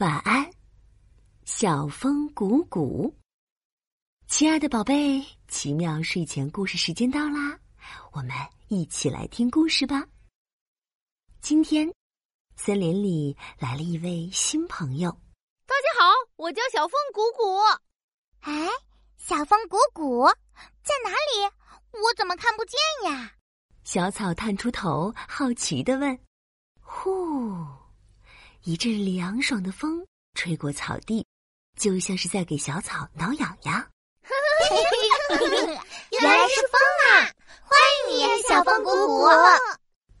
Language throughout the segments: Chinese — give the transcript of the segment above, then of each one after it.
晚安，小风鼓鼓。亲爱的宝贝，奇妙睡前故事时间到啦，我们一起来听故事吧。今天，森林里来了一位新朋友。大家好，我叫小风鼓鼓。哎，小风鼓鼓在哪里？我怎么看不见呀？小草探出头，好奇的问：“呼！”一阵凉爽的风吹过草地，就像是在给小草挠痒痒。原来是风啊！欢迎你，小风鼓鼓。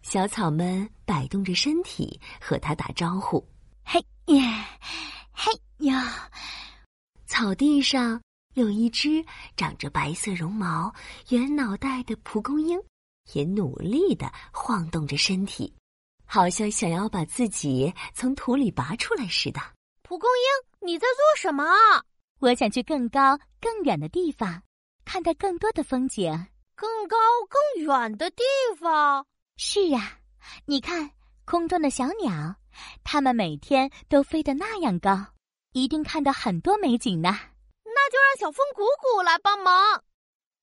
小草们摆动着身体和他打招呼。嘿呀，嘿呀！草地上有一只长着白色绒毛、圆脑袋的蒲公英，也努力的晃动着身体。好像想要把自己从土里拔出来似的。蒲公英，你在做什么？我想去更高、更远的地方，看到更多的风景。更高、更远的地方？是呀，你看空中的小鸟，它们每天都飞得那样高，一定看到很多美景呢。那就让小风鼓鼓来帮忙。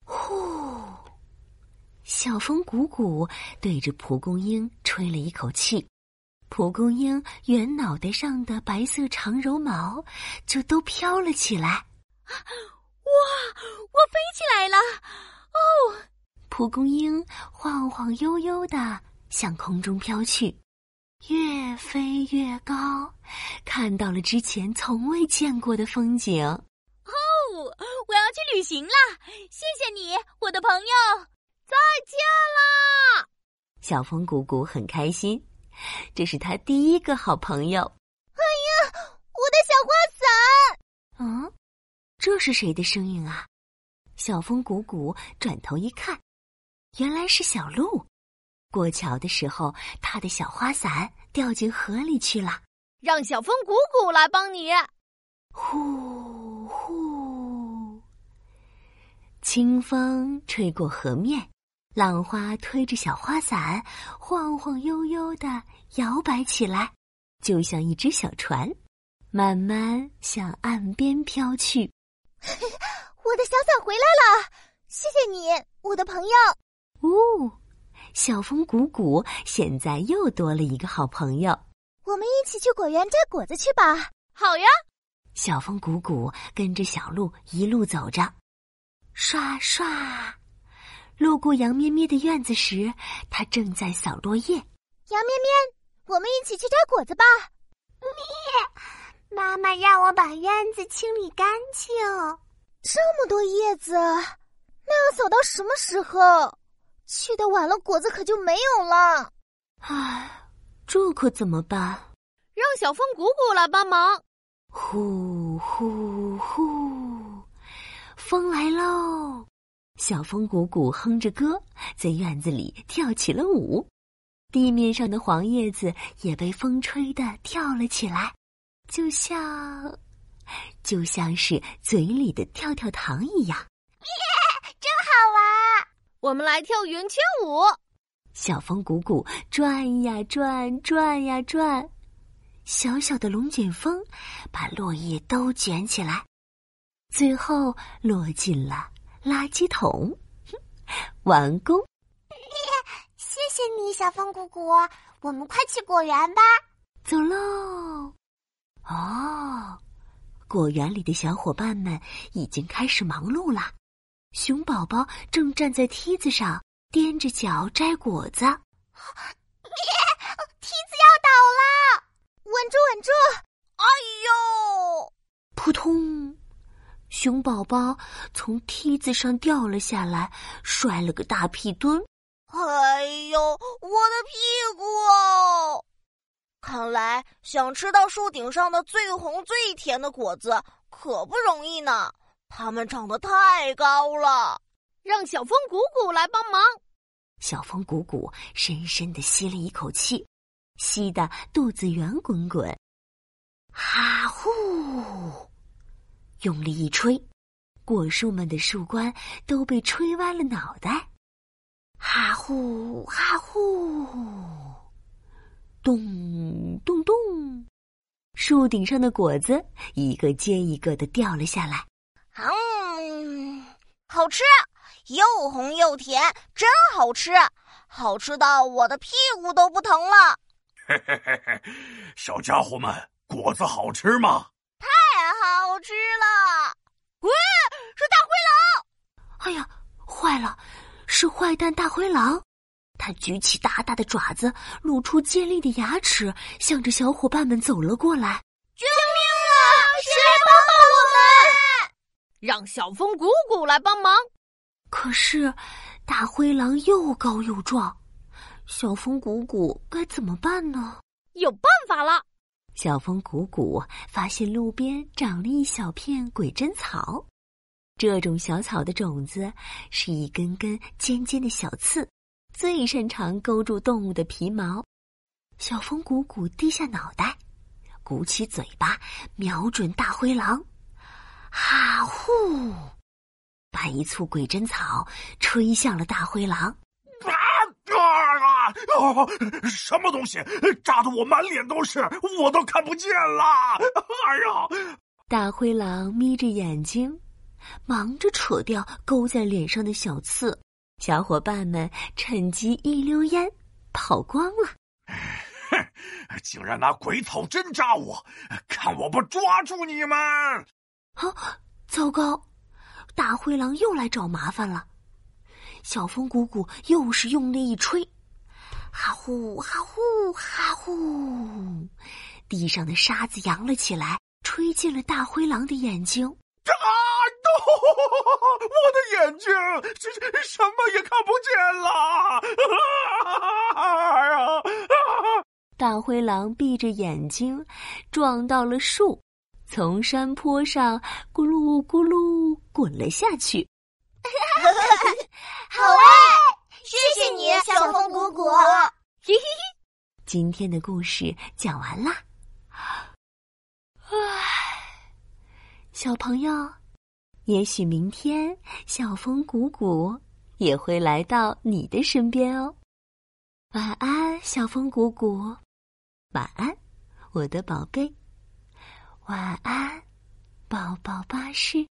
呼。小风鼓鼓对着蒲公英吹了一口气，蒲公英圆脑袋上的白色长绒毛就都飘了起来。哇，我飞起来了！哦，蒲公英晃晃悠悠的向空中飘去，越飞越高，看到了之前从未见过的风景。哦，我要去旅行了！谢谢你，我的朋友。再见啦！小风鼓鼓很开心，这是他第一个好朋友。哎呀，我的小花伞！嗯，这是谁的声音啊？小风鼓鼓转头一看，原来是小鹿。过桥的时候，他的小花伞掉进河里去了。让小风鼓鼓来帮你。呼呼，清风吹过河面。浪花推着小花伞，晃晃悠悠的摇摆起来，就像一只小船，慢慢向岸边飘去。我的小伞回来了，谢谢你，我的朋友。呜，小风鼓鼓现在又多了一个好朋友。我们一起去果园摘果子去吧。好呀。小风鼓鼓跟着小鹿一路走着，刷刷。路过羊咩咩的院子时，他正在扫落叶。羊咩咩，我们一起去摘果子吧。咩，妈妈让我把院子清理干净。这么多叶子，那要扫到什么时候？去的晚了，果子可就没有了。唉，这可怎么办？让小风鼓鼓来帮忙。呼呼呼，风来喽！小风鼓鼓哼着歌，在院子里跳起了舞，地面上的黄叶子也被风吹得跳了起来，就像，就像是嘴里的跳跳糖一样。耶，真好玩！我们来跳圆圈舞。小风鼓鼓转呀转，转呀转，小小的龙卷风把落叶都卷起来，最后落进了。垃圾桶，完工！谢谢你，小风姑姑。我们快去果园吧，走喽！哦，果园里的小伙伴们已经开始忙碌了。熊宝宝正站在梯子上，踮着脚摘果子。梯子要倒了，稳住，稳住！哎呦，扑通！熊宝宝从梯子上掉了下来，摔了个大屁墩。哎呦，我的屁股！看来想吃到树顶上的最红最甜的果子可不容易呢。它们长得太高了，让小风鼓鼓来帮忙。小风鼓鼓深深的吸了一口气，吸得肚子圆滚滚。哈呼！用力一吹，果树们的树冠都被吹歪了脑袋。哈呼哈呼，咚咚咚，树顶上的果子一个接一个的掉了下来。嗯，好吃，又红又甜，真好吃，好吃到我的屁股都不疼了。嘿嘿嘿嘿，小家伙们，果子好吃吗？吃了！喂，是大灰狼！哎呀，坏了，是坏蛋大灰狼！他举起大大的爪子，露出尖利的牙齿，向着小伙伴们走了过来。救命啊！谁来帮帮我们？让小风鼓鼓来帮忙。可是，大灰狼又高又壮。小风鼓鼓该怎么办呢？有办法了！小风鼓鼓发现路边长了一小片鬼针草，这种小草的种子是一根根尖尖的小刺，最擅长勾住动物的皮毛。小风鼓鼓低下脑袋，鼓起嘴巴，瞄准大灰狼，哈呼，把一簇鬼针草吹向了大灰狼。啊！哦，什么东西扎得我满脸都是，我都看不见了！哎呀！大灰狼眯着眼睛，忙着扯掉勾在脸上的小刺。小伙伴们趁机一溜烟跑光了。哼！竟然拿鬼草针扎我，看我不抓住你们！啊！糟糕！大灰狼又来找麻烦了。小风鼓鼓又是用力一吹。哈呼哈呼哈呼！地上的沙子扬了起来，吹进了大灰狼的眼睛。啊！我的眼睛，这什么也看不见了！啊啊！大灰狼闭着眼睛，撞到了树，从山坡上咕噜咕噜滚了下去。好哎！谢谢你，小风鼓鼓。今天的故事讲完啦。唉，小朋友，也许明天小风鼓鼓也会来到你的身边哦。晚安，小风鼓鼓。晚安，我的宝贝。晚安，宝宝巴士。